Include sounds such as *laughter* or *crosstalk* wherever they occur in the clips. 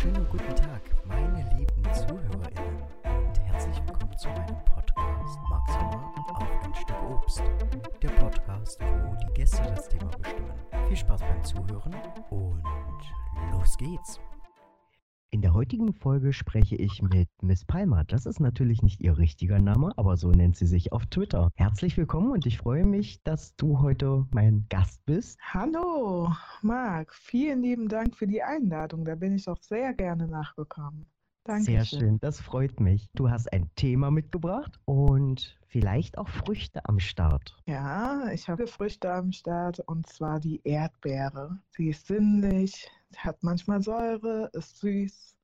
schönen guten Tag, meine lieben ZuhörerInnen und herzlich willkommen zu meinem Podcast Max Sommer auf ein Stück Obst. Der Podcast, wo die Gäste das Thema bestimmen. Viel Spaß beim Zuhören und los geht's! In der heutigen Folge spreche ich mit Miss Palmer. Das ist natürlich nicht ihr richtiger Name, aber so nennt sie sich auf Twitter. Herzlich willkommen und ich freue mich, dass du heute mein Gast bist. Hallo, Marc. Vielen lieben Dank für die Einladung. Da bin ich auch sehr gerne nachgekommen. Dankeschön. Sehr schön, das freut mich. Du hast ein Thema mitgebracht und vielleicht auch Früchte am Start. Ja, ich habe Früchte am Start und zwar die Erdbeere. Sie ist sinnlich, hat manchmal Säure, ist süß.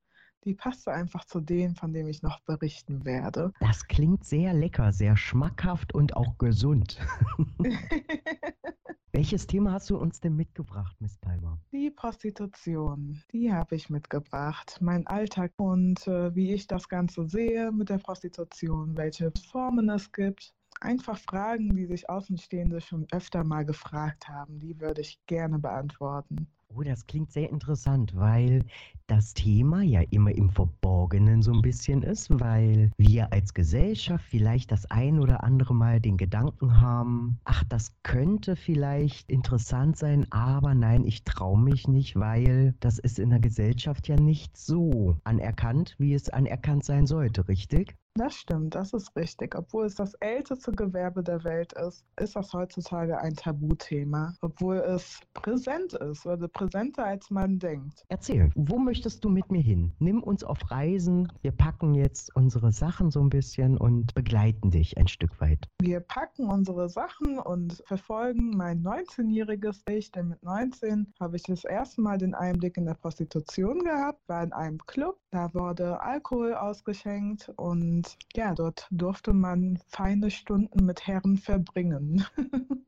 Die passt einfach zu denen, von denen ich noch berichten werde. Das klingt sehr lecker, sehr schmackhaft und auch gesund. *laughs* *laughs* Welches Thema hast du uns denn mitgebracht, Miss Palmer? Prostitution, die habe ich mitgebracht. Mein Alltag und äh, wie ich das Ganze sehe mit der Prostitution, welche Formen es gibt. Einfach Fragen, die sich Außenstehende schon öfter mal gefragt haben, die würde ich gerne beantworten. Oh, das klingt sehr interessant, weil das Thema ja immer im Verborgenen so ein bisschen ist, weil wir als Gesellschaft vielleicht das ein oder andere Mal den Gedanken haben, ach, das könnte vielleicht interessant sein, aber nein, ich traue mich nicht, weil das ist in der Gesellschaft ja nicht so anerkannt, wie es anerkannt sein sollte, richtig? Das stimmt, das ist richtig. Obwohl es das älteste Gewerbe der Welt ist, ist das heutzutage ein Tabuthema, obwohl es präsent ist, oder präsenter als man denkt. Erzähl, wo möchtest du mit mir hin? Nimm uns auf Reisen. Wir packen jetzt unsere Sachen so ein bisschen und begleiten dich ein Stück weit. Wir packen unsere Sachen und verfolgen mein 19-jähriges Ich, denn mit 19 habe ich das erste Mal den Einblick in der Prostitution gehabt, war in einem Club, da wurde Alkohol ausgeschenkt und ja, dort durfte man feine Stunden mit Herren verbringen. *laughs*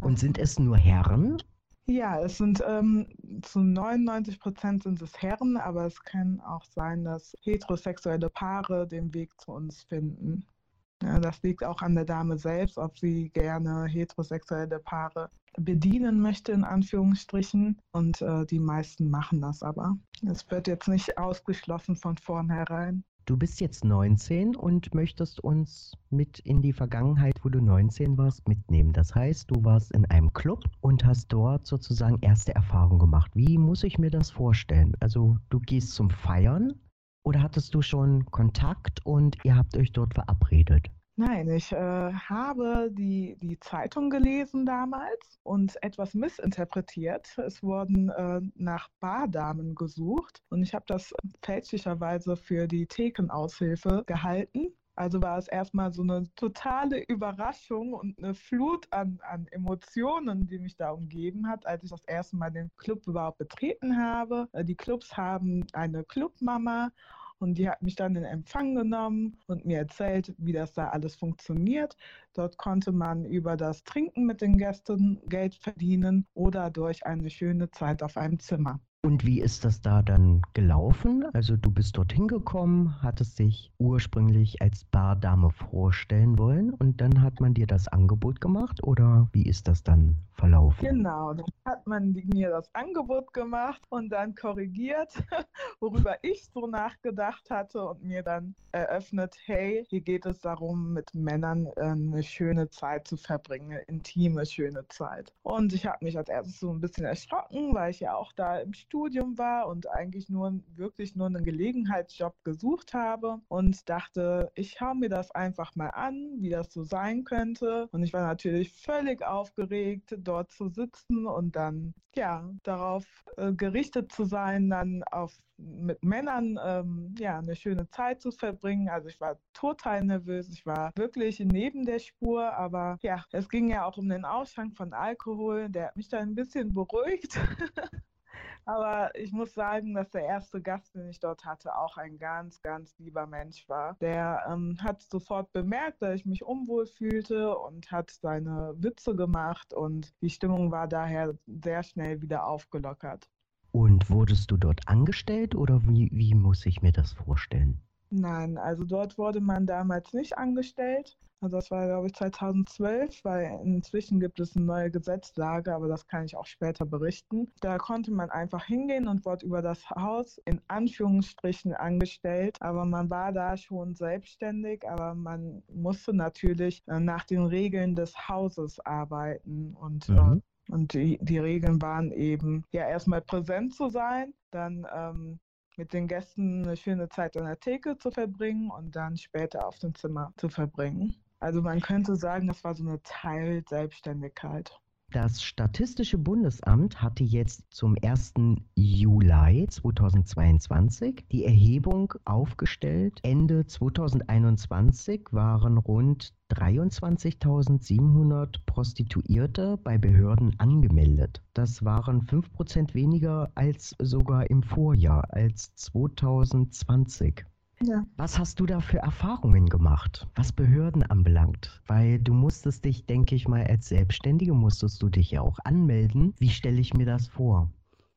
Und sind es nur Herren? Ja, es sind ähm, zu 99 Prozent sind es Herren, aber es kann auch sein, dass heterosexuelle Paare den Weg zu uns finden. Ja, das liegt auch an der Dame selbst, ob sie gerne heterosexuelle Paare bedienen möchte, in Anführungsstrichen. Und äh, die meisten machen das aber. Es wird jetzt nicht ausgeschlossen von vornherein. Du bist jetzt 19 und möchtest uns mit in die Vergangenheit, wo du 19 warst, mitnehmen. Das heißt, du warst in einem Club und hast dort sozusagen erste Erfahrungen gemacht. Wie muss ich mir das vorstellen? Also du gehst zum Feiern oder hattest du schon Kontakt und ihr habt euch dort verabredet? Nein, ich äh, habe die, die Zeitung gelesen damals und etwas missinterpretiert. Es wurden äh, nach Bardamen gesucht und ich habe das fälschlicherweise für die Thekenaushilfe gehalten. Also war es erstmal so eine totale Überraschung und eine Flut an, an Emotionen, die mich da umgeben hat, als ich das erste Mal den Club überhaupt betreten habe. Äh, die Clubs haben eine Clubmama und die hat mich dann in Empfang genommen und mir erzählt, wie das da alles funktioniert. Dort konnte man über das Trinken mit den Gästen Geld verdienen oder durch eine schöne Zeit auf einem Zimmer. Und wie ist das da dann gelaufen? Also du bist dorthin gekommen, hattest dich ursprünglich als Bardame vorstellen wollen und dann hat man dir das Angebot gemacht oder wie ist das dann verlaufen? Genau, dann hat man mir das Angebot gemacht und dann korrigiert, *laughs* worüber ich so nachgedacht hatte und mir dann eröffnet, hey, hier geht es darum, mit Männern äh, eine schöne Zeit zu verbringen, eine intime, schöne Zeit. Und ich habe mich als erstes so ein bisschen erschrocken, weil ich ja auch da im Studium war und eigentlich nur wirklich nur einen Gelegenheitsjob gesucht habe und dachte, ich schaue mir das einfach mal an, wie das so sein könnte. Und ich war natürlich völlig aufgeregt, dort zu sitzen und dann ja darauf äh, gerichtet zu sein, dann auf mit Männern ähm, ja eine schöne Zeit zu verbringen. Also ich war total nervös, ich war wirklich neben der Spur, aber ja, es ging ja auch um den Ausschank von Alkohol, der hat mich da ein bisschen beruhigt. *laughs* Aber ich muss sagen, dass der erste Gast, den ich dort hatte, auch ein ganz, ganz lieber Mensch war. Der ähm, hat sofort bemerkt, dass ich mich unwohl fühlte und hat seine Witze gemacht und die Stimmung war daher sehr schnell wieder aufgelockert. Und wurdest du dort angestellt oder wie, wie muss ich mir das vorstellen? Nein, also dort wurde man damals nicht angestellt. Also das war, glaube ich, 2012, weil inzwischen gibt es eine neue Gesetzlage, aber das kann ich auch später berichten. Da konnte man einfach hingehen und wurde über das Haus in Anführungsstrichen angestellt, aber man war da schon selbstständig, aber man musste natürlich äh, nach den Regeln des Hauses arbeiten und äh, mhm. Und die, die Regeln waren eben, ja, erstmal präsent zu sein, dann ähm, mit den Gästen eine schöne Zeit an der Theke zu verbringen und dann später auf dem Zimmer zu verbringen. Also man könnte sagen, das war so eine Teilselbstständigkeit. Das Statistische Bundesamt hatte jetzt zum 1. Juli 2022 die Erhebung aufgestellt. Ende 2021 waren rund 23.700 Prostituierte bei Behörden angemeldet. Das waren 5% weniger als sogar im Vorjahr, als 2020. Ja. Was hast du da für Erfahrungen gemacht, was Behörden anbelangt? Weil du musstest dich, denke ich mal, als Selbstständige musstest du dich ja auch anmelden. Wie stelle ich mir das vor?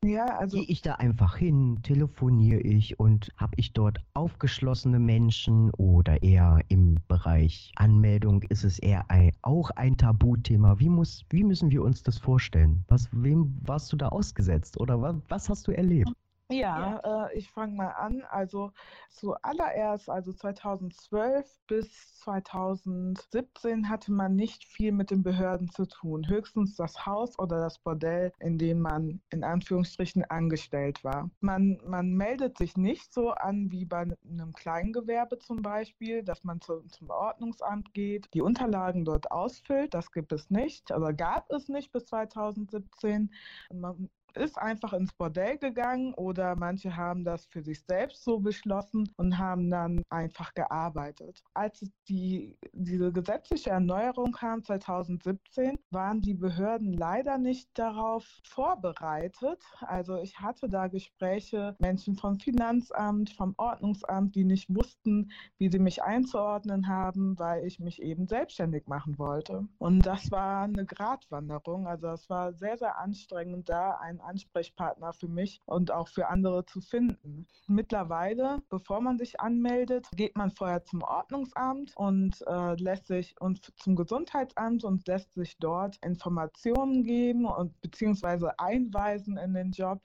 Ja, also gehe ich da einfach hin, telefoniere ich und habe ich dort aufgeschlossene Menschen oder eher im Bereich Anmeldung ist es eher ein, auch ein Tabuthema. Wie muss, wie müssen wir uns das vorstellen? Was, wem warst du da ausgesetzt oder was, was hast du erlebt? Ja, äh, ich fange mal an. Also zuallererst, also 2012 bis 2017 hatte man nicht viel mit den Behörden zu tun. Höchstens das Haus oder das Bordell, in dem man in Anführungsstrichen angestellt war. Man, man meldet sich nicht so an wie bei einem Kleingewerbe zum Beispiel, dass man zu, zum Ordnungsamt geht, die Unterlagen dort ausfüllt. Das gibt es nicht, also gab es nicht bis 2017. Man ist einfach ins Bordell gegangen oder manche haben das für sich selbst so beschlossen und haben dann einfach gearbeitet. Als die, diese gesetzliche Erneuerung kam 2017, waren die Behörden leider nicht darauf vorbereitet. Also ich hatte da Gespräche, Menschen vom Finanzamt, vom Ordnungsamt, die nicht wussten, wie sie mich einzuordnen haben, weil ich mich eben selbstständig machen wollte. Und das war eine Gratwanderung. Also es war sehr, sehr anstrengend, da ein Ansprechpartner für mich und auch für andere zu finden. Mittlerweile, bevor man sich anmeldet, geht man vorher zum Ordnungsamt und äh, lässt sich und zum Gesundheitsamt und lässt sich dort Informationen geben und beziehungsweise einweisen in den Job.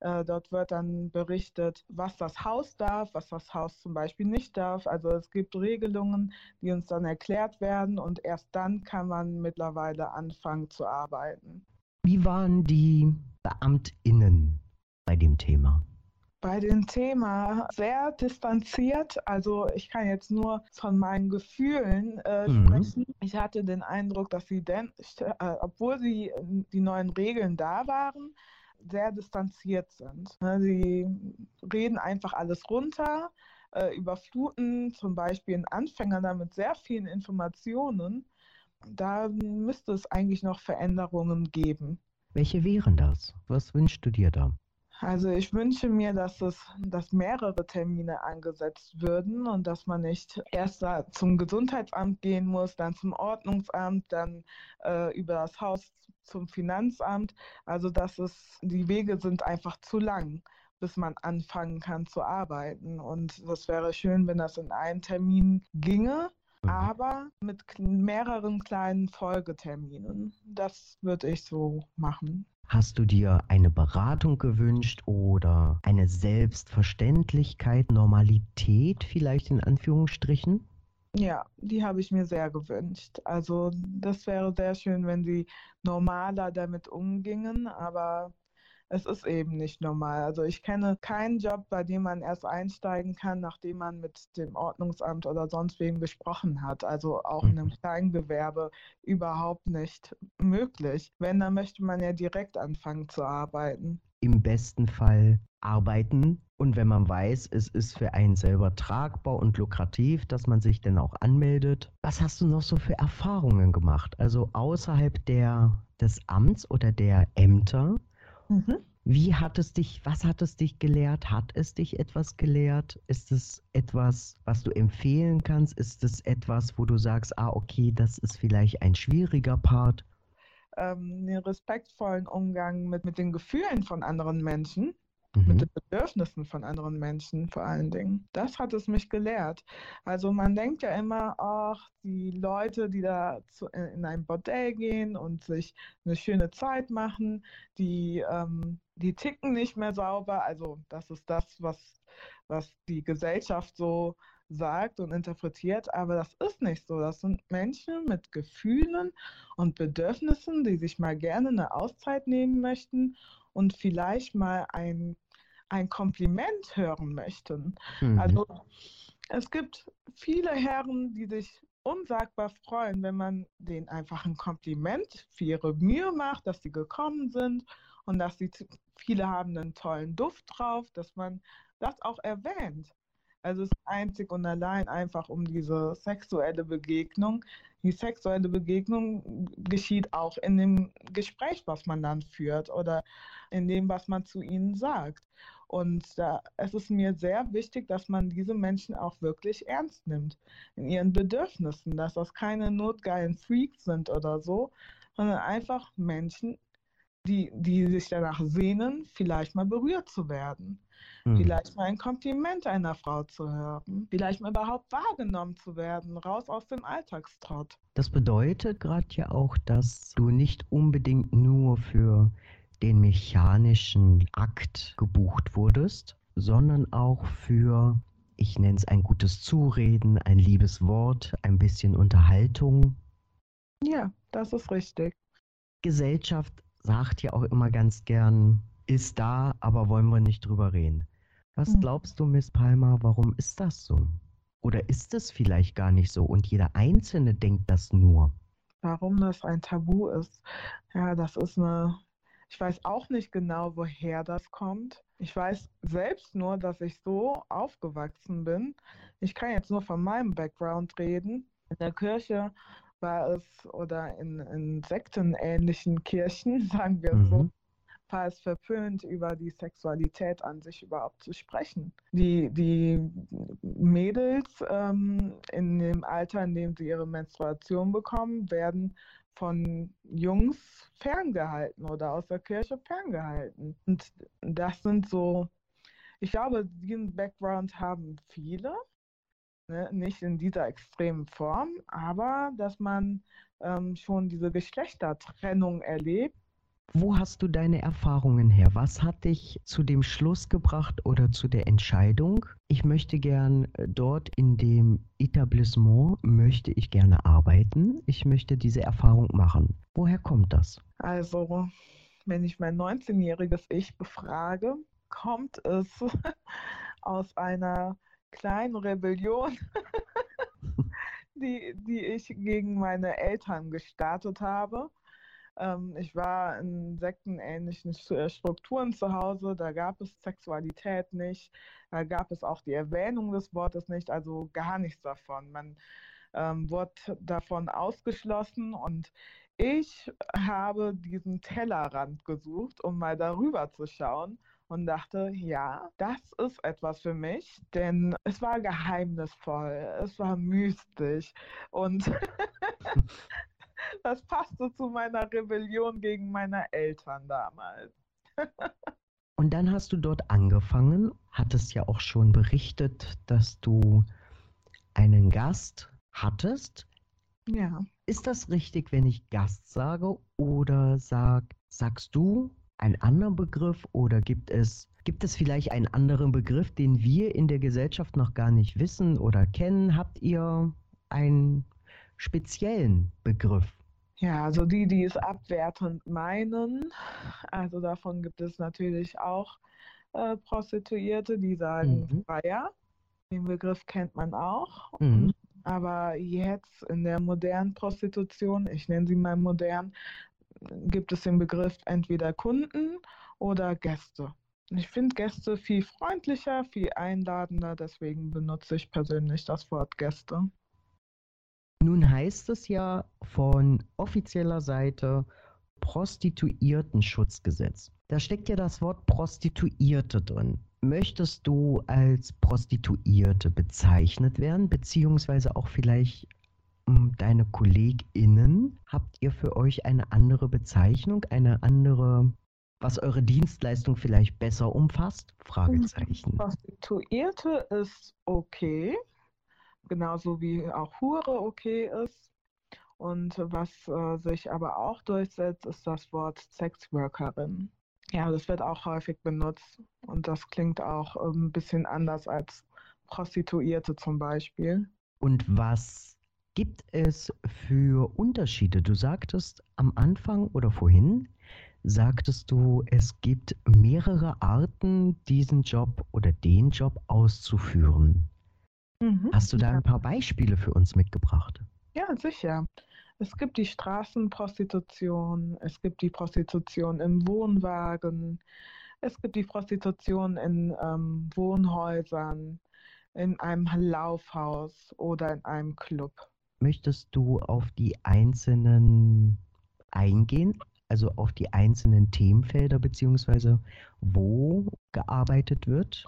Äh, dort wird dann berichtet, was das Haus darf, was das Haus zum Beispiel nicht darf. Also es gibt Regelungen, die uns dann erklärt werden und erst dann kann man mittlerweile anfangen zu arbeiten. Wie waren die BeamtInnen bei dem Thema? Bei dem Thema sehr distanziert. Also ich kann jetzt nur von meinen Gefühlen äh, mhm. sprechen. Ich hatte den Eindruck, dass sie denn, äh, obwohl sie die neuen Regeln da waren, sehr distanziert sind. Ne, sie reden einfach alles runter, äh, überfluten zum Beispiel einen Anfänger damit sehr vielen Informationen. Da müsste es eigentlich noch Veränderungen geben. Welche wären das? Was wünschst du dir da? Also ich wünsche mir, dass es, dass mehrere Termine angesetzt würden und dass man nicht erst zum Gesundheitsamt gehen muss, dann zum Ordnungsamt, dann äh, über das Haus zum Finanzamt. Also dass es die Wege sind einfach zu lang, bis man anfangen kann zu arbeiten. Und es wäre schön, wenn das in einen Termin ginge Mhm. aber mit mehreren kleinen Folgeterminen. Das würde ich so machen. Hast du dir eine Beratung gewünscht oder eine Selbstverständlichkeit, Normalität vielleicht in Anführungsstrichen? Ja, die habe ich mir sehr gewünscht. Also das wäre sehr schön, wenn sie normaler damit umgingen, aber es ist eben nicht normal. Also ich kenne keinen Job, bei dem man erst einsteigen kann, nachdem man mit dem Ordnungsamt oder sonst wem gesprochen hat. Also auch in einem mhm. Kleingewerbe überhaupt nicht möglich. Wenn, dann möchte man ja direkt anfangen zu arbeiten. Im besten Fall arbeiten und wenn man weiß, es ist für einen selber tragbar und lukrativ, dass man sich dann auch anmeldet. Was hast du noch so für Erfahrungen gemacht? Also außerhalb der, des Amts oder der Ämter? Mhm. Wie hat es dich, was hat es dich gelehrt? Hat es dich etwas gelehrt? Ist es etwas, was du empfehlen kannst? Ist es etwas, wo du sagst, ah, okay, das ist vielleicht ein schwieriger Part? Ähm, den respektvollen Umgang mit, mit den Gefühlen von anderen Menschen. Mhm. mit den Bedürfnissen von anderen Menschen vor allen Dingen. Das hat es mich gelehrt. Also man denkt ja immer, ach, die Leute, die da zu, in ein Bordell gehen und sich eine schöne Zeit machen, die, ähm, die ticken nicht mehr sauber. Also das ist das, was, was die Gesellschaft so sagt und interpretiert, aber das ist nicht so. Das sind Menschen mit Gefühlen und Bedürfnissen, die sich mal gerne eine Auszeit nehmen möchten und vielleicht mal ein, ein Kompliment hören möchten. Mhm. Also es gibt viele Herren, die sich unsagbar freuen, wenn man denen einfach ein Kompliment für ihre Mühe macht, dass sie gekommen sind und dass sie viele haben einen tollen Duft drauf, dass man das auch erwähnt. Also es ist einzig und allein einfach um diese sexuelle Begegnung. Die sexuelle Begegnung geschieht auch in dem Gespräch, was man dann führt oder in dem, was man zu ihnen sagt. Und da, es ist mir sehr wichtig, dass man diese Menschen auch wirklich ernst nimmt in ihren Bedürfnissen, dass das keine notgeilen Freaks sind oder so, sondern einfach Menschen, die, die sich danach sehnen, vielleicht mal berührt zu werden. Hm. Vielleicht mal ein Kompliment einer Frau zu hören. Vielleicht mal überhaupt wahrgenommen zu werden, raus aus dem Alltagstrott. Das bedeutet gerade ja auch, dass du nicht unbedingt nur für den mechanischen Akt gebucht wurdest, sondern auch für, ich nenne es ein gutes Zureden, ein liebes Wort, ein bisschen Unterhaltung. Ja, das ist richtig. Gesellschaft sagt ja auch immer ganz gern, ist da, aber wollen wir nicht drüber reden. Was hm. glaubst du, Miss Palmer, warum ist das so? Oder ist es vielleicht gar nicht so und jeder Einzelne denkt das nur? Warum das ein Tabu ist? Ja, das ist eine. Ich weiß auch nicht genau, woher das kommt. Ich weiß selbst nur, dass ich so aufgewachsen bin. Ich kann jetzt nur von meinem Background reden. In der Kirche war es oder in, in sektenähnlichen Kirchen, *laughs* sagen wir mhm. so, war es verpönt, über die Sexualität an sich überhaupt zu sprechen. Die, die Mädels ähm, in dem Alter, in dem sie ihre Menstruation bekommen, werden von Jungs ferngehalten oder aus der Kirche ferngehalten. Und das sind so, ich glaube, diesen Background haben viele, ne? nicht in dieser extremen Form, aber dass man ähm, schon diese Geschlechtertrennung erlebt wo hast du deine Erfahrungen her? Was hat dich zu dem Schluss gebracht oder zu der Entscheidung? Ich möchte gern äh, dort in dem Etablissement möchte ich gerne arbeiten. Ich möchte diese Erfahrung machen. Woher kommt das? Also, wenn ich mein 19-jähriges Ich befrage, kommt es *laughs* aus einer kleinen Rebellion, *laughs* die, die ich gegen meine Eltern gestartet habe ich war in sektenähnlichen äh, Strukturen zu Hause, da gab es Sexualität nicht, da gab es auch die Erwähnung des Wortes nicht, also gar nichts davon. Man ähm, wurde davon ausgeschlossen. Und ich habe diesen Tellerrand gesucht, um mal darüber zu schauen und dachte, ja, das ist etwas für mich, denn es war geheimnisvoll, es war mystisch und *laughs* das passte zu meiner Rebellion gegen meine Eltern damals. *laughs* Und dann hast du dort angefangen, hattest ja auch schon berichtet, dass du einen Gast hattest. Ja. Ist das richtig, wenn ich Gast sage oder sag, sagst du einen anderen Begriff oder gibt es, gibt es vielleicht einen anderen Begriff, den wir in der Gesellschaft noch gar nicht wissen oder kennen? Habt ihr einen speziellen Begriff? Ja, also die, die es abwertend meinen, also davon gibt es natürlich auch äh, Prostituierte, die sagen mhm. Freier. Den Begriff kennt man auch. Mhm. Aber jetzt in der modernen Prostitution, ich nenne sie mal modern, gibt es den Begriff entweder Kunden oder Gäste. Ich finde Gäste viel freundlicher, viel einladender, deswegen benutze ich persönlich das Wort Gäste. Nun heißt es ja von offizieller Seite Prostituiertenschutzgesetz. Da steckt ja das Wort Prostituierte drin. Möchtest du als Prostituierte bezeichnet werden, beziehungsweise auch vielleicht hm, deine KollegInnen? Habt ihr für euch eine andere Bezeichnung, eine andere was eure Dienstleistung vielleicht besser umfasst? Fragezeichen. Prostituierte ist okay, genauso wie auch Hure okay ist. Und was äh, sich aber auch durchsetzt, ist das Wort Sexworkerin. Ja, das wird auch häufig benutzt und das klingt auch ähm, ein bisschen anders als Prostituierte zum Beispiel. Und was gibt es für Unterschiede? Du sagtest am Anfang oder vorhin, sagtest du, es gibt mehrere Arten, diesen Job oder den Job auszuführen. Mhm. Hast du da ein paar Beispiele für uns mitgebracht? Ja, sicher. Es gibt die Straßenprostitution, es gibt die Prostitution im Wohnwagen, es gibt die Prostitution in ähm, Wohnhäusern, in einem Laufhaus oder in einem Club. Möchtest du auf die einzelnen eingehen? also auf die einzelnen Themenfelder beziehungsweise wo gearbeitet wird?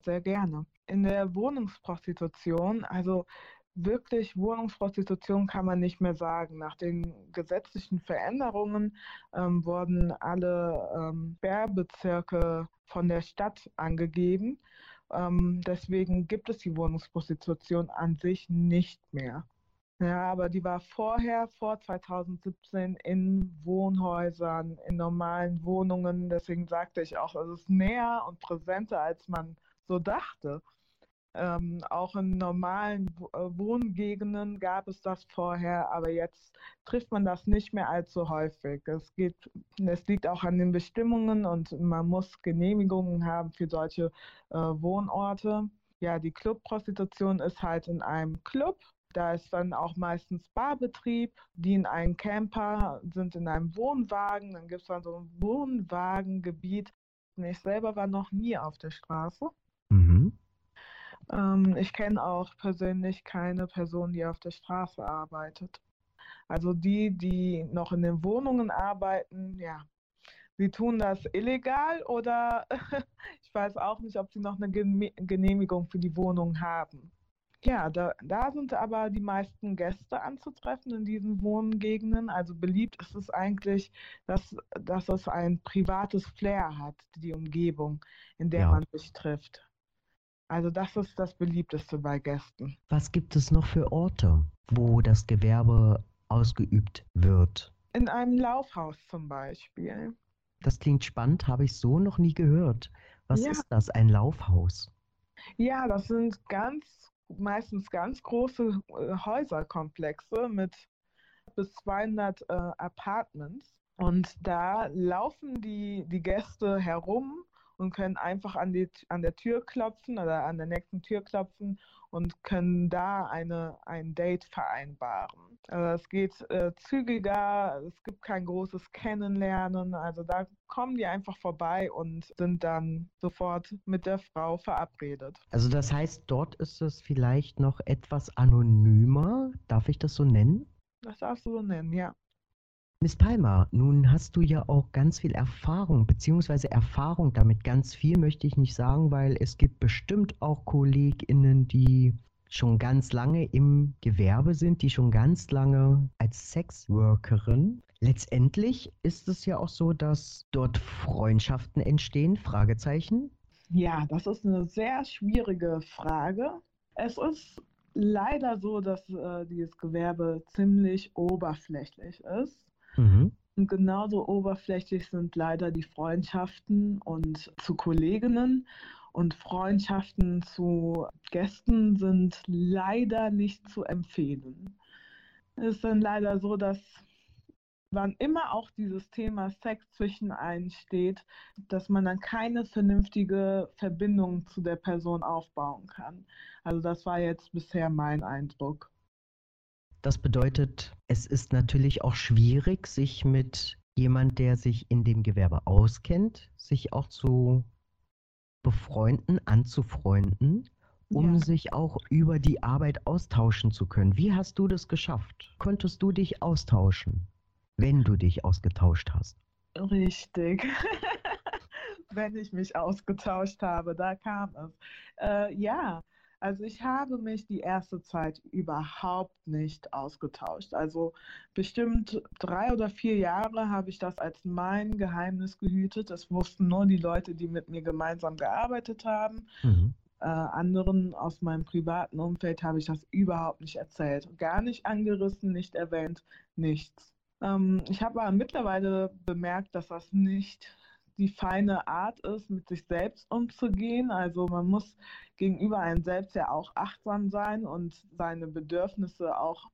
Sehr gerne. In der Wohnungsprostitution, also wirklich Wohnungsprostitution kann man nicht mehr sagen. Nach den gesetzlichen Veränderungen ähm, wurden alle ähm, Sperrbezirke von der Stadt angegeben. Ähm, deswegen gibt es die Wohnungsprostitution an sich nicht mehr. Ja, aber die war vorher, vor 2017, in Wohnhäusern, in normalen Wohnungen. Deswegen sagte ich auch, es ist näher und präsenter, als man so dachte. Ähm, auch in normalen äh, Wohngegenden gab es das vorher, aber jetzt trifft man das nicht mehr allzu häufig. Es, geht, es liegt auch an den Bestimmungen und man muss Genehmigungen haben für solche äh, Wohnorte. Ja, die Clubprostitution ist halt in einem Club da ist dann auch meistens Barbetrieb, die in einem Camper sind in einem Wohnwagen. Dann gibt es dann so ein Wohnwagengebiet. Ich selber war noch nie auf der Straße. Ähm, ich kenne auch persönlich keine Person, die auf der Straße arbeitet. Also die, die noch in den Wohnungen arbeiten, ja, sie tun das illegal oder *laughs* ich weiß auch nicht, ob sie noch eine Genehmigung für die Wohnung haben. Ja, da, da sind aber die meisten Gäste anzutreffen in diesen Wohngegenden. Also beliebt ist es eigentlich, dass, dass es ein privates Flair hat, die Umgebung, in der ja. man sich trifft. Also das ist das beliebteste bei Gästen. Was gibt es noch für Orte, wo das Gewerbe ausgeübt wird? In einem Laufhaus zum Beispiel. Das klingt spannend, habe ich so noch nie gehört. Was ja. ist das, ein Laufhaus? Ja, das sind ganz meistens ganz große äh, Häuserkomplexe mit bis 200 äh, Apartments. Und da laufen die, die Gäste herum und können einfach an, die, an der Tür klopfen oder an der nächsten Tür klopfen und können da eine, ein Date vereinbaren. Also es geht äh, zügiger, es gibt kein großes Kennenlernen, also da kommen die einfach vorbei und sind dann sofort mit der Frau verabredet. Also das heißt, dort ist es vielleicht noch etwas anonymer, darf ich das so nennen? Das darfst du so nennen, ja. Miss Palmer, nun hast du ja auch ganz viel Erfahrung, beziehungsweise Erfahrung damit. Ganz viel möchte ich nicht sagen, weil es gibt bestimmt auch KollegInnen, die schon ganz lange im Gewerbe sind, die schon ganz lange als Sexworkerin. Letztendlich ist es ja auch so, dass dort Freundschaften entstehen, Fragezeichen. Ja, das ist eine sehr schwierige Frage. Es ist leider so, dass äh, dieses Gewerbe ziemlich oberflächlich ist. Mhm. Und genauso oberflächlich sind leider die Freundschaften und zu Kolleginnen und Freundschaften zu Gästen sind leider nicht zu empfehlen. Es ist dann leider so, dass wann immer auch dieses Thema Sex zwischen einen steht, dass man dann keine vernünftige Verbindung zu der Person aufbauen kann. Also das war jetzt bisher mein Eindruck. Das bedeutet, es ist natürlich auch schwierig, sich mit jemand, der sich in dem Gewerbe auskennt, sich auch zu befreunden, anzufreunden, um ja. sich auch über die Arbeit austauschen zu können. Wie hast du das geschafft? Konntest du dich austauschen, wenn du dich ausgetauscht hast? Richtig. *laughs* wenn ich mich ausgetauscht habe, da kam es. Äh, ja, Also ich habe mich die erste Zeit überhaupt nicht ausgetauscht. Also bestimmt drei oder vier Jahre habe ich das als mein Geheimnis gehütet. Das wussten nur die Leute, die mit mir gemeinsam gearbeitet haben. Mhm. Äh, anderen aus meinem privaten Umfeld habe ich das überhaupt nicht erzählt. Gar nicht angerissen, nicht erwähnt, nichts. Ähm, ich habe aber mittlerweile bemerkt, dass das nicht die feine Art ist, mit sich selbst umzugehen. Also man muss gegenüber einem selbst ja auch achtsam sein und seine Bedürfnisse auch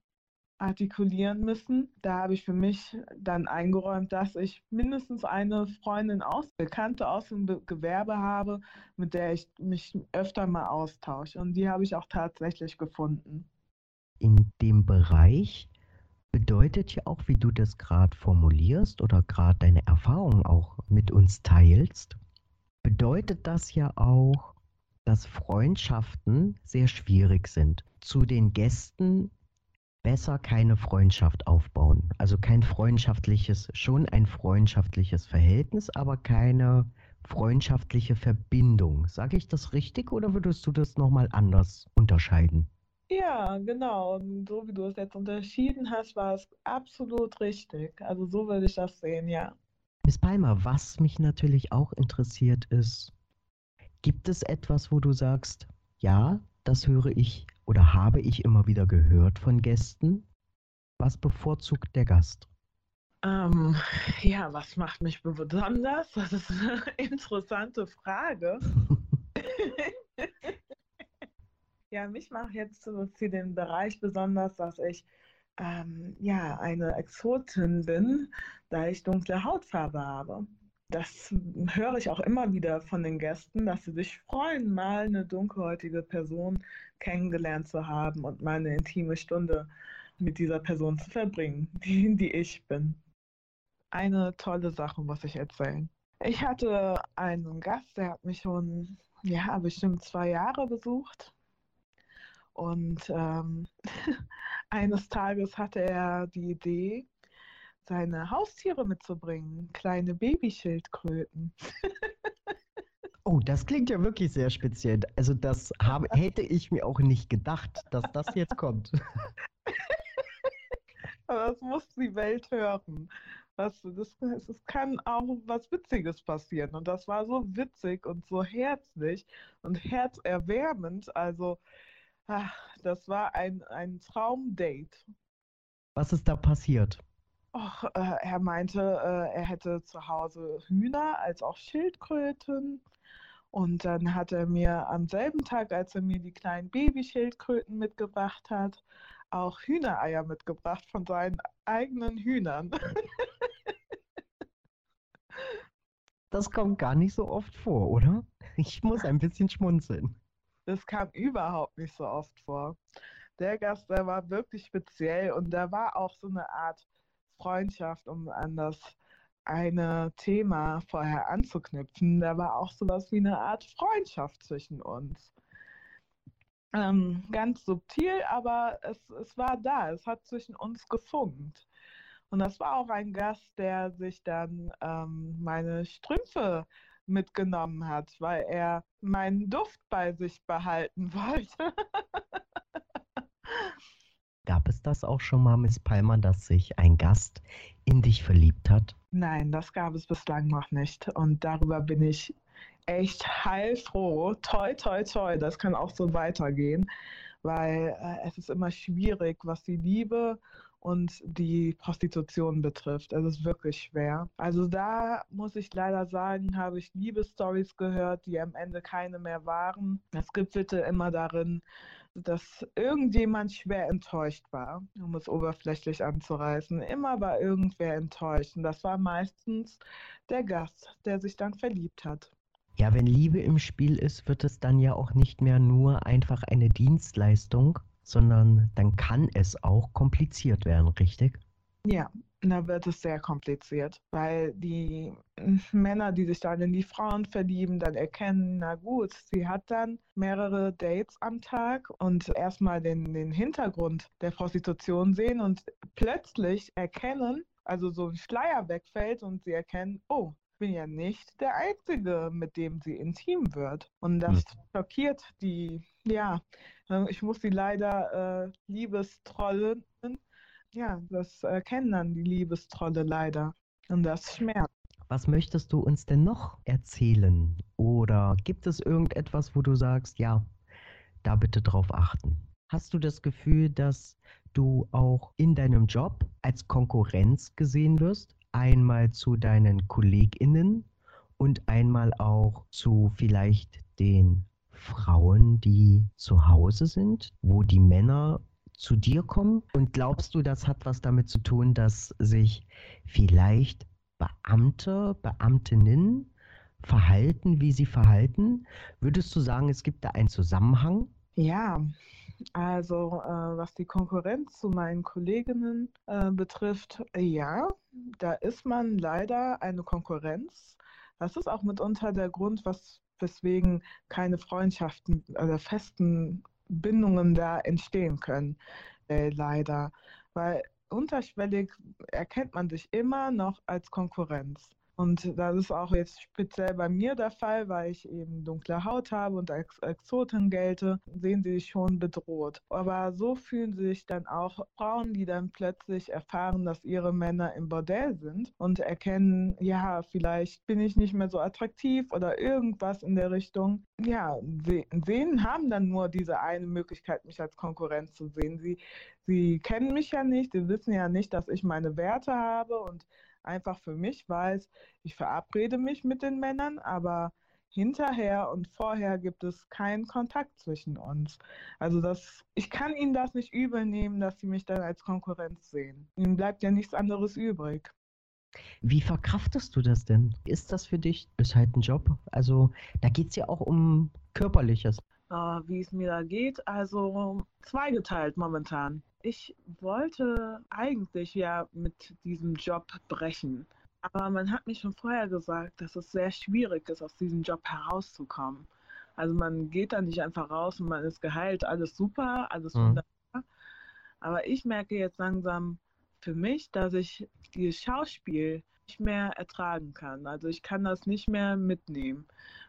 artikulieren müssen. Da habe ich für mich dann eingeräumt, dass ich mindestens eine Freundin aus, Bekannte aus dem Be Gewerbe habe, mit der ich mich öfter mal austausche. Und die habe ich auch tatsächlich gefunden. In dem Bereich bedeutet ja auch, wie du das gerade formulierst oder gerade deine Erfahrungen auch mit uns teilst, bedeutet das ja auch, dass Freundschaften sehr schwierig sind. Zu den Gästen besser keine Freundschaft aufbauen. Also kein freundschaftliches, schon ein freundschaftliches Verhältnis, aber keine freundschaftliche Verbindung. Sage ich das richtig oder würdest du das nochmal anders unterscheiden? Ja, genau. Und so wie du es jetzt unterschieden hast, war es absolut richtig. Also so würde ich das sehen, ja. Miss Palmer, was mich natürlich auch interessiert ist, gibt es etwas, wo du sagst, ja, das höre ich oder habe ich immer wieder gehört von Gästen? Was bevorzugt der Gast? Ähm, ja, was macht mich besonders? Das ist eine *laughs* interessante Frage. *laughs* *laughs* Ja, mich macht jetzt so für den Bereich besonders, dass ich ähm, ja eine Exotin bin, da ich dunkle Hautfarbe habe. Das höre ich auch immer wieder von den Gästen, dass sie sich freuen, mal eine dunkelhäutige Person kennengelernt zu haben und mal eine intime Stunde mit dieser Person zu verbringen, *laughs* die, die ich bin. Eine tolle Sache muss ich erzählen. Ich hatte einen Gast, der hat mich schon, ja, bestimmt zwei Jahre besucht und ähm, *laughs* eines Tages hatte er die Idee, seine Haustiere mitzubringen, kleine Babyschildkröten. *laughs* Oh, das klingt ja wirklich sehr speziell. Also das habe, hätte ich mir auch nicht gedacht, dass das jetzt kommt. *laughs* Aber das muss die Welt hören. Was, das, es kann auch was Witziges passieren. Und das war so witzig und so herzlich und herzerwärmend. Also Ach, das war ein, ein Traumdate. Was ist da passiert? Och, äh, er meinte, äh, er hätte zu Hause Hühner als auch Schildkröten. Und dann hat er mir am selben Tag, als er mir die kleinen Babyschildkröten mitgebracht hat, auch Hühnereier mitgebracht von seinen eigenen Hühnern. Das kommt gar nicht so oft vor, oder? Ich muss ein bisschen schmunzeln. Das kam überhaupt nicht so oft vor. Der Gast, der war wirklich speziell und da war auch so eine Art Freundschaft, um an das eine Thema vorher anzuknüpfen. Da war auch sowas wie eine Art Freundschaft zwischen uns. Ähm, ganz subtil, aber es, es war da, es hat zwischen uns gefunkt. Und das war auch ein Gast, der sich dann ähm, meine Strümpfe mitgenommen hat, weil er meinen Duft bei sich behalten *laughs* wollte. Gab es das auch schon mal, Miss Palmer, dass sich ein Gast in dich verliebt hat? Nein, das gab es bislang noch nicht. Und darüber bin ich echt heilfroh. Toi, toi, toi. Das kann auch so weitergehen, weil äh, es ist immer schwierig, was die Liebe und die Prostitution betrifft. Es ist wirklich schwer. Also da muss ich leider sagen, habe ich Liebesstories gehört, die am Ende keine mehr waren. Es gipfelte immer darin, dass irgendjemand schwer enttäuscht war, um es oberflächlich anzureißen. Immer war irgendwer enttäuscht. Und das war meistens der Gast, der sich dann verliebt hat. Ja, wenn Liebe im Spiel ist, wird es dann ja auch nicht mehr nur einfach eine Dienstleistung, sondern dann kann es auch kompliziert werden, richtig? Ja, da wird es sehr kompliziert, weil die Männer, die sich dann in die Frauen verlieben, dann erkennen, na gut, sie hat dann mehrere Dates am Tag und erstmal den, den Hintergrund der Prostitution sehen und plötzlich erkennen, also so ein Schleier wegfällt und sie erkennen, oh, bin ja nicht der Einzige, mit dem sie intim wird. Und das Hm. schockiert die, ja, äh, ich muss sie leider äh, Liebestrollen, ja, das äh, kennen dann die Liebestrolle leider. Und das schmerzt. Was möchtest du uns denn noch erzählen? Oder gibt es irgendetwas, wo du sagst, ja, da bitte drauf achten? Hast du das Gefühl, dass du auch in deinem Job als Konkurrenz gesehen wirst? Einmal zu deinen KollegInnen und einmal auch zu vielleicht den Frauen, die zu Hause sind, wo die Männer zu dir kommen? Und glaubst du, das hat was damit zu tun, dass sich vielleicht Beamte, Beamtinnen verhalten, wie sie verhalten? Würdest du sagen, es gibt da einen Zusammenhang? Ja, also äh, was die Konkurrenz zu meinen Kolleginnen äh, betrifft, ja, da ist man leider eine Konkurrenz. Das ist auch mitunter der Grund, was, weswegen keine Freundschaften oder festen Bindungen da entstehen können, äh, leider. Weil unterschwellig erkennt man sich immer noch als Konkurrenz. Und das ist auch jetzt speziell bei mir der Fall, weil ich eben dunkle Haut habe und als Exotin gelte, sehen sie sich schon bedroht. Aber so fühlen sich dann auch Frauen, die dann plötzlich erfahren, dass ihre Männer im Bordell sind und erkennen, ja, vielleicht bin ich nicht mehr so attraktiv oder irgendwas in der Richtung. Ja, se sehen, haben dann nur diese eine Möglichkeit, mich als Konkurrenz zu sehen. Sie, sie kennen mich ja nicht, sie wissen ja nicht, dass ich meine Werte habe und einfach für mich weiß, ich verabrede mich mit den Männern, aber hinterher und vorher gibt es keinen Kontakt zwischen uns. Also das, ich kann ihnen das nicht übel nehmen, dass sie mich dann als Konkurrenz sehen. Ihnen bleibt ja nichts anderes übrig. Wie verkraftest du das denn? Ist das für dich? Ist halt ein Job. Also da geht es ja auch um Körperliches. Uh, wie es mir da geht, also zweigeteilt momentan. Ich wollte eigentlich ja mit diesem Job brechen. Aber man hat mir schon vorher gesagt, dass es sehr schwierig ist, aus diesem Job herauszukommen. Also man geht da nicht einfach raus und man ist geheilt, alles super, alles Mhm. wunderbar. Aber ich merke jetzt langsam für mich, dass ich dieses Schauspiel mehr ertragen kann. Also ich kann das nicht mehr mitnehmen.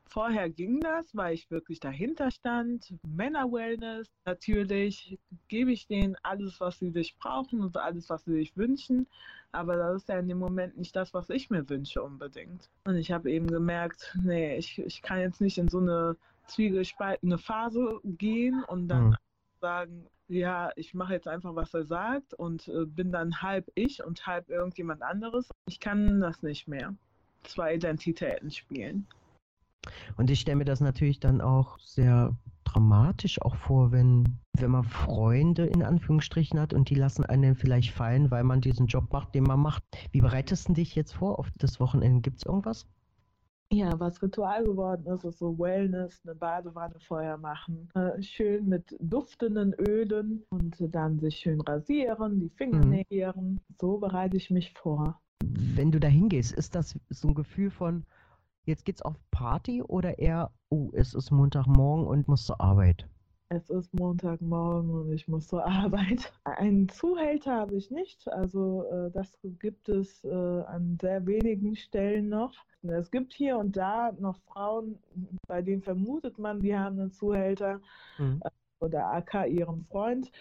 Vorher ging das, weil ich wirklich dahinter stand. Männer-Wellness, natürlich gebe ich denen alles, was sie sich brauchen und alles, was sie sich wünschen. Aber das ist ja in dem Moment nicht das, was ich mir wünsche unbedingt. Und ich habe eben gemerkt, nee, ich, ich kann jetzt nicht in so eine zwiegespaltene Phase gehen und dann Mhm. sagen, ja, ich mache jetzt einfach, was er sagt und äh, bin dann halb ich und halb irgendjemand anderes. Ich kann das nicht mehr. Zwei Identitäten spielen. Und ich stelle mir das natürlich dann auch sehr dramatisch auch vor, wenn, wenn man Freunde in Anführungsstrichen hat und die lassen einen vielleicht fallen, weil man diesen Job macht, den man macht. Wie bereitest du dich jetzt vor auf das Wochenende? Gibt es irgendwas? Ja, was Ritual geworden ist, ist so Wellness, eine Badewanne vorher machen, äh, schön mit duftenden Ölen und dann sich schön rasieren, die Finger Mhm. So bereite ich mich vor. Wenn du da hingehst, ist das so ein Gefühl von, jetzt geht's auf Party oder eher, oh, es ist Montagmorgen und muss zur Arbeit? Es ist Montagmorgen und ich muss zur *laughs* Arbeit. Einen Zuhälter habe ich nicht. Also äh, das gibt es äh, an sehr wenigen Stellen noch. Es gibt hier und da noch Frauen, bei denen vermutet man, die haben einen Zuhälter Mhm. oder AK ihren Freund.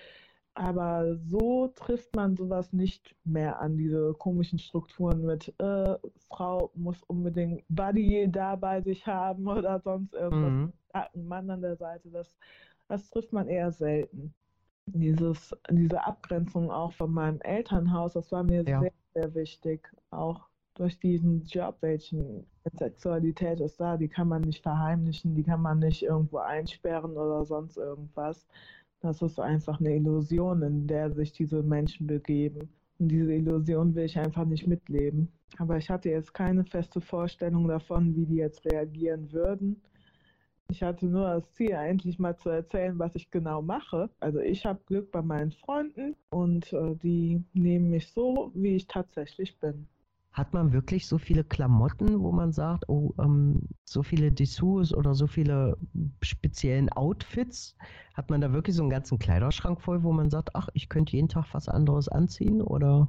Aber so trifft man sowas nicht mehr an, diese komischen Strukturen mit äh, Frau muss unbedingt Buddy da bei sich haben *laughs* oder sonst irgendwas. Mhm. Ein Mann an der Seite, das, das trifft man eher selten. Dieses, diese Abgrenzung auch von meinem Elternhaus, das war mir Ja. sehr, sehr wichtig. Auch durch diesen Job, welchen Sexualität ist da, die kann man nicht verheimlichen, die kann man nicht irgendwo einsperren oder sonst irgendwas. Das ist einfach eine Illusion, in der sich diese Menschen begeben. Und diese Illusion will ich einfach nicht mitleben. Aber ich hatte jetzt keine feste Vorstellung davon, wie die jetzt reagieren würden. Ich hatte nur das Ziel, endlich mal zu erzählen, was ich genau mache. Also ich habe Glück bei meinen Freunden und äh, die nehmen mich so, wie ich tatsächlich bin. Hat man wirklich so viele Klamotten, wo man sagt, oh, ähm, so viele Dessous oder so viele speziellen Outfits? Hat man da wirklich so einen ganzen Kleiderschrank voll, wo man sagt, ach, ich könnte jeden Tag was anderes anziehen? Oder?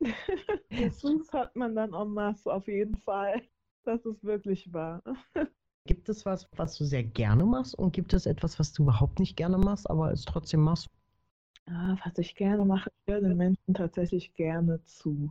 *laughs* Dessous hat man dann en masse, auf jeden Fall. Das ist wirklich wahr. *laughs* Gibt es was, was du sehr gerne machst und gibt es etwas, was du überhaupt nicht gerne machst, aber es trotzdem machst? Ah, was ich gerne mache, ich höre den Menschen tatsächlich gerne zu.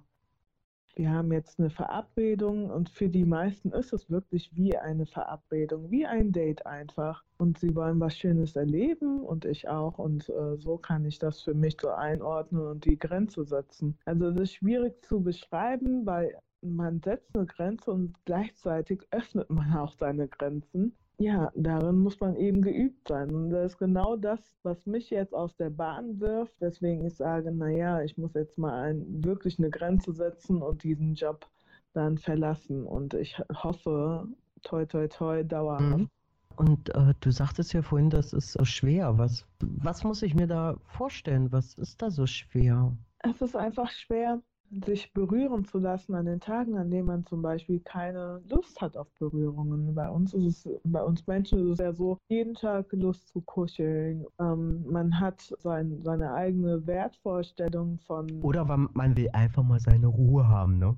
Wir haben jetzt eine Verabredung und für die meisten ist es wirklich wie eine Verabredung, wie ein Date einfach. Und sie wollen was Schönes erleben und ich auch. Und äh, so kann ich das für mich so einordnen und die Grenze setzen. Also es ist schwierig zu beschreiben, weil man setzt eine Grenze und gleichzeitig öffnet man auch seine Grenzen. Ja, darin muss man eben geübt sein. Und das ist genau das, was mich jetzt aus der Bahn wirft, weswegen ich sage, naja, ich muss jetzt mal ein, wirklich eine Grenze setzen und diesen Job dann verlassen. Und ich hoffe, toi, toi, toi, dauerhaft. Mhm. Und äh, du sagtest ja vorhin, das ist so schwer. Was, was muss ich mir da vorstellen? Was ist da so schwer? Es ist einfach schwer, sich berühren zu lassen an den Tagen, an denen man zum Beispiel keine Lust hat auf Berührungen. Bei uns ist es, bei uns Menschen ist es ja so, jeden Tag Lust zu kuscheln. Ähm, man hat sein, seine eigene Wertvorstellung von. Oder man will einfach mal seine Ruhe haben, ne?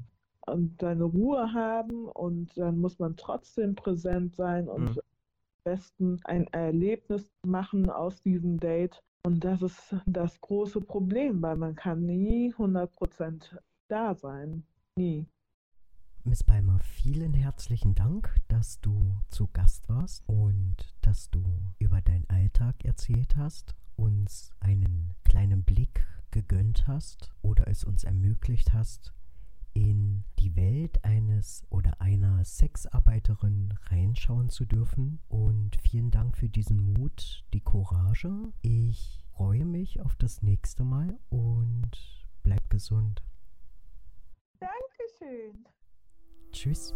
Und seine Ruhe haben und dann muss man trotzdem präsent sein und mhm. Besten ein Erlebnis machen aus diesem Date, und das ist das große Problem, weil man kann nie 100% da sein. Nie. Miss Palmer, vielen herzlichen Dank, dass du zu Gast warst und dass du über deinen Alltag erzählt hast, uns einen kleinen Blick gegönnt hast oder es uns ermöglicht hast, in die Welt eines oder einer Sexarbeiterin reinschauen zu dürfen. Und vielen Dank für diesen Mut, die Courage. Ich freue mich auf das nächste Mal und bleib gesund. Dankeschön. Tschüss.